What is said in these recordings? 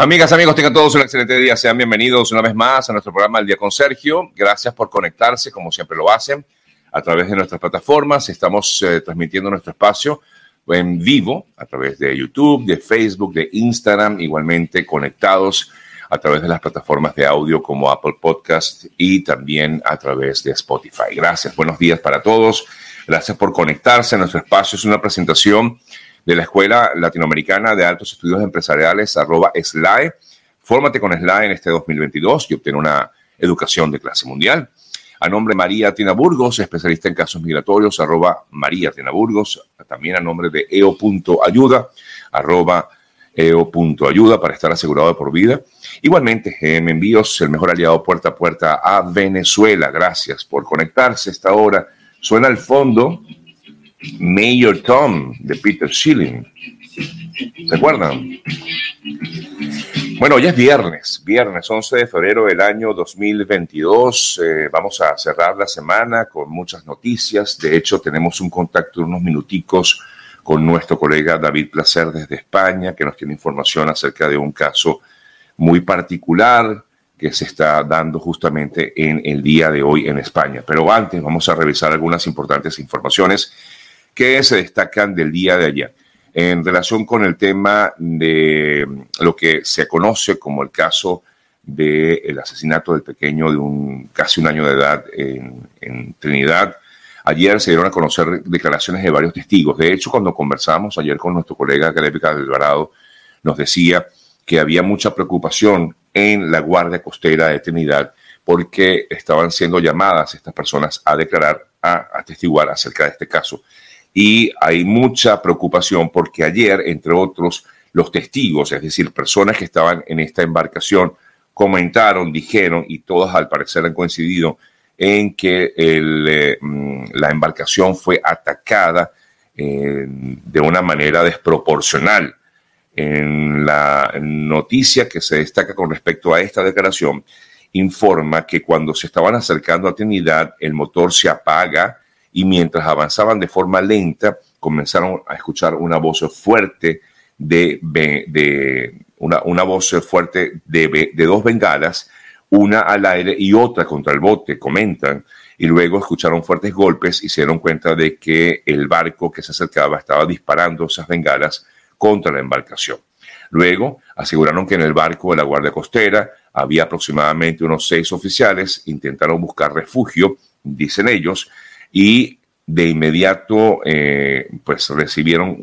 Amigas, amigos, tengan todos un excelente día. Sean bienvenidos una vez más a nuestro programa El Día con Sergio. Gracias por conectarse, como siempre lo hacen, a través de nuestras plataformas. Estamos eh, transmitiendo nuestro espacio en vivo a través de YouTube, de Facebook, de Instagram, igualmente conectados a través de las plataformas de audio como Apple Podcast y también a través de Spotify. Gracias, buenos días para todos. Gracias por conectarse a nuestro espacio. Es una presentación de la Escuela Latinoamericana de Altos Estudios Empresariales, arroba SLAE. Fórmate con SLAE en este 2022 y obtén una educación de clase mundial. A nombre de María Tina Burgos, especialista en casos migratorios, arroba María Tina Burgos. También a nombre de eo.ayuda, arroba eo.ayuda para estar asegurado por vida. Igualmente, me Envíos, el mejor aliado puerta a puerta a Venezuela. Gracias por conectarse a esta hora. Suena al fondo Mayor Tom de Peter Schilling. ¿Se acuerdan? Bueno, hoy es viernes, viernes 11 de febrero del año 2022. Eh, vamos a cerrar la semana con muchas noticias. De hecho, tenemos un contacto de unos minuticos con nuestro colega David Placer desde España, que nos tiene información acerca de un caso muy particular que se está dando justamente en el día de hoy en España. Pero antes vamos a revisar algunas importantes informaciones que se destacan del día de ayer en relación con el tema de lo que se conoce como el caso del asesinato del pequeño de un casi un año de edad en, Trinidad. Ayer se dieron a conocer declaraciones de varios testigos. De hecho, cuando conversamos ayer con nuestro colega Galépica Alvarado, nos decía que había mucha preocupación en la Guardia Costera de Trinidad porque estaban siendo llamadas estas personas a declarar, a atestiguar acerca de este caso y hay mucha preocupación porque ayer, entre otros, los testigos, es decir, personas que estaban en esta embarcación, comentaron, dijeron, y todas al parecer han coincidido en que eh, mm, la embarcación fue atacada eh, de una manera desproporcional. En la noticia que se destaca con respecto a esta declaración, informa que cuando se estaban acercando a Trinidad, el motor se apaga y mientras avanzaban de forma lenta, comenzaron a escuchar una voz fuerte de, una, voz fuerte de, de dos bengalas, una al aire y otra contra el bote, comentan, y luego escucharon fuertes golpes y se dieron cuenta de que el barco que se acercaba estaba disparando esas bengalas contra la embarcación. Luego aseguraron que en el barco de la Guardia Costera había aproximadamente unos seis oficiales, intentaron buscar refugio, dicen ellos, y de inmediato eh, pues recibieron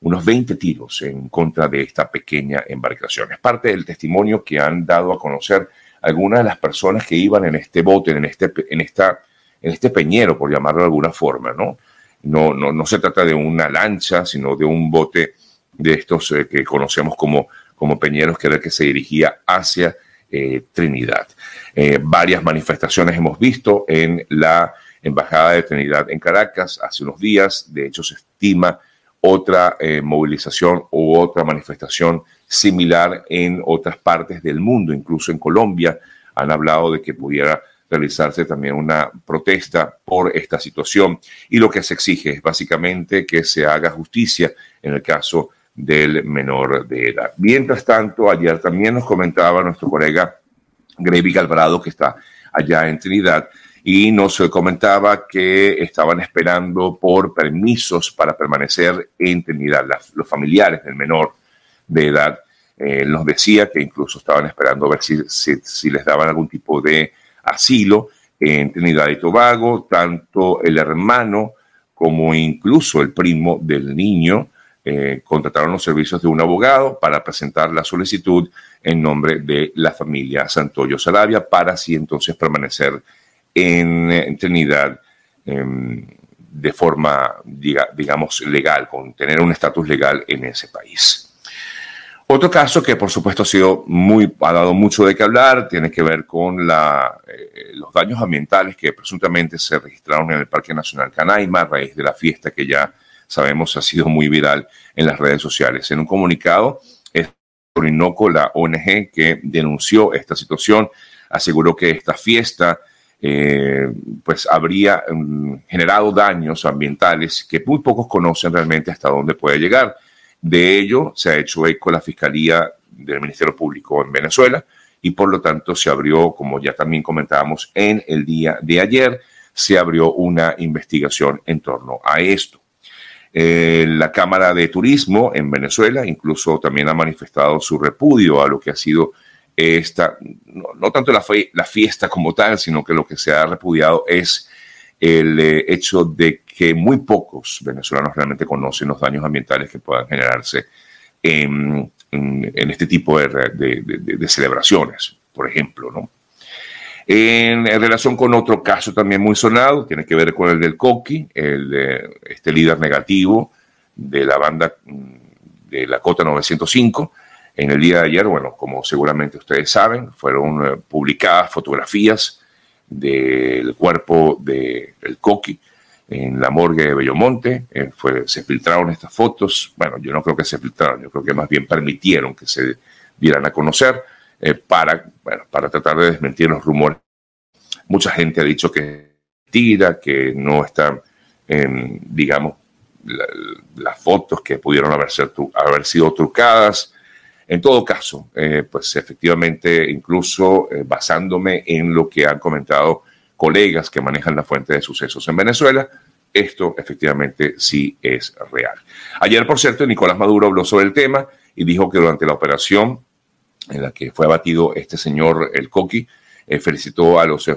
unos 20 tiros en contra de esta pequeña embarcación. Es parte del testimonio que han dado a conocer algunas de las personas que iban en este bote, en este, en esta, en este peñero, por llamarlo de alguna forma, ¿no? No, no, no se trata de una lancha, sino de un bote de estos eh, que conocemos como, como peñeros, que era el que se dirigía hacia eh, Trinidad. varias manifestaciones hemos visto en la Embajada de Trinidad en Caracas hace unos días. De hecho, se estima otra eh, movilización u otra manifestación similar en otras partes del mundo, incluso en Colombia. Han hablado de que pudiera realizarse también una protesta por esta situación y lo que se exige es básicamente que se haga justicia en el caso del menor de edad. Mientras tanto, ayer también nos comentaba nuestro colega Gravy Alvarado, que está allá en Trinidad, y nos comentaba que estaban esperando por permisos para permanecer en Trinidad, los familiares del menor de edad. Eh, nos decía que incluso estaban esperando a ver si, si, les daban algún tipo de asilo en Trinidad y Tobago, tanto el hermano como incluso el primo del niño eh, contrataron los servicios de un abogado para presentar la solicitud en nombre de la familia Santoyo Sarabia para así entonces permanecer en, Trinidad em, de forma, digamos, legal, con tener un estatus legal en ese país. Otro caso que por supuesto ha sido muy, ha dado mucho de qué hablar, tiene que ver con eh, los daños ambientales que presuntamente se registraron en el Parque Nacional Canaima a raíz de la fiesta que ya sabemos ha sido muy viral en las redes sociales. En un comunicado, Orinoco, la ONG que denunció esta situación, aseguró que esta fiesta eh, pues habría mm, generado daños ambientales que muy pocos conocen realmente hasta dónde puede llegar. De ello se ha hecho eco la Fiscalía del Ministerio Público en Venezuela y por lo tanto se abrió, como ya también comentábamos en el día de ayer, se abrió una investigación en torno a esto. Eh, la Cámara de Turismo en Venezuela incluso también ha manifestado su repudio a lo que ha sido esta, no, tanto la, la, fiesta como tal, sino que lo que se ha repudiado es el eh, hecho de que muy pocos venezolanos realmente conocen los daños ambientales que puedan generarse en, este tipo de, celebraciones, por ejemplo, ¿no? En, relación con otro caso también muy sonado, tiene que ver con el del Coqui, el, este líder negativo de la banda mm, de la Cota 905. En el día de ayer, bueno, como seguramente ustedes saben, fueron eh, publicadas fotografías del cuerpo del de Coqui en la morgue de Bellomonte. Eh, fue, se filtraron estas fotos. Bueno, yo no creo que se filtraron, yo creo que más bien permitieron que se dieran a conocer eh, para, bueno, para tratar de desmentir los rumores. Mucha gente ha dicho que tira, que no están, digamos, las fotos que pudieron haber, haber sido trucadas. En todo caso, eh, pues efectivamente, incluso basándome en lo que han comentado colegas que manejan la fuente de sucesos en Venezuela, esto efectivamente sí es real. Ayer, por cierto, Nicolás Maduro habló sobre el tema y dijo que durante la operación en la que fue abatido este señor El Coqui, eh, felicitó a los eh,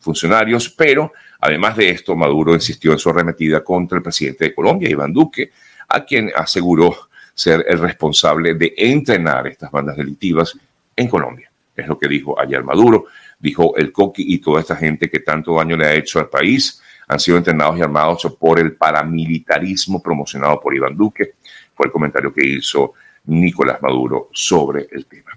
funcionarios, pero además de esto, Maduro insistió en su arremetida contra el presidente de Colombia, Iván Duque, a quien aseguró ser el responsable de entrenar estas bandas delictivas en Colombia. Es lo que dijo ayer Maduro dijo el Coqui y toda esta gente que tanto daño le ha hecho al país, han sido entrenados y armados por el paramilitarismo promocionado por Iván Duque. Fue el comentario que hizo Nicolás Maduro sobre el tema.